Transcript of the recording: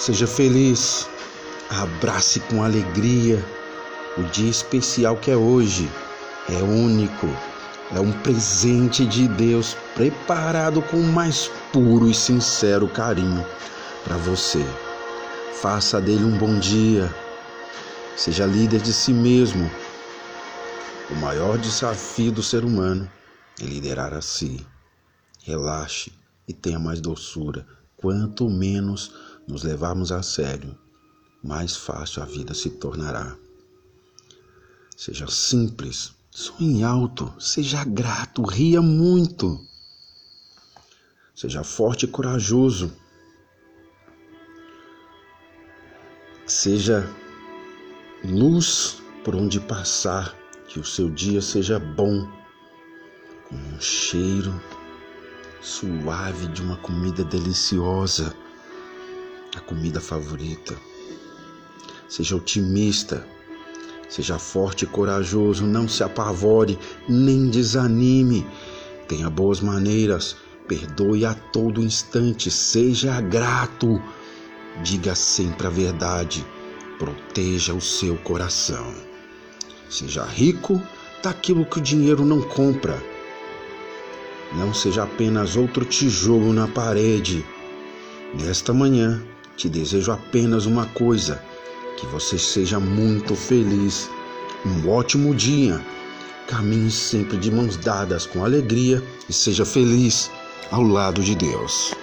Seja feliz, abrace com alegria o dia especial que é hoje. É único, é um presente de Deus preparado com o mais puro e sincero carinho para você. Faça dele um bom dia. Seja líder de si mesmo. O maior desafio do ser humano é liderar a si. Relaxe e tenha mais doçura. Quanto menos nos levarmos a sério, mais fácil a vida se tornará. Seja simples, sonhe alto, seja grato, ria muito. Seja forte e corajoso. Seja luz por onde passar, que o seu dia seja bom, com um cheiro suave de uma comida deliciosa, a comida favorita. Seja otimista, seja forte e corajoso, não se apavore nem desanime. Tenha boas maneiras, perdoe a todo instante, seja grato, diga sempre a verdade, proteja o seu coração. Seja rico daquilo que o dinheiro não compra não seja apenas outro tijolo na parede. Nesta manhã, te desejo apenas uma coisa: que você seja muito feliz. Um ótimo dia. Caminhe sempre de mãos dadas com alegria e seja feliz ao lado de Deus.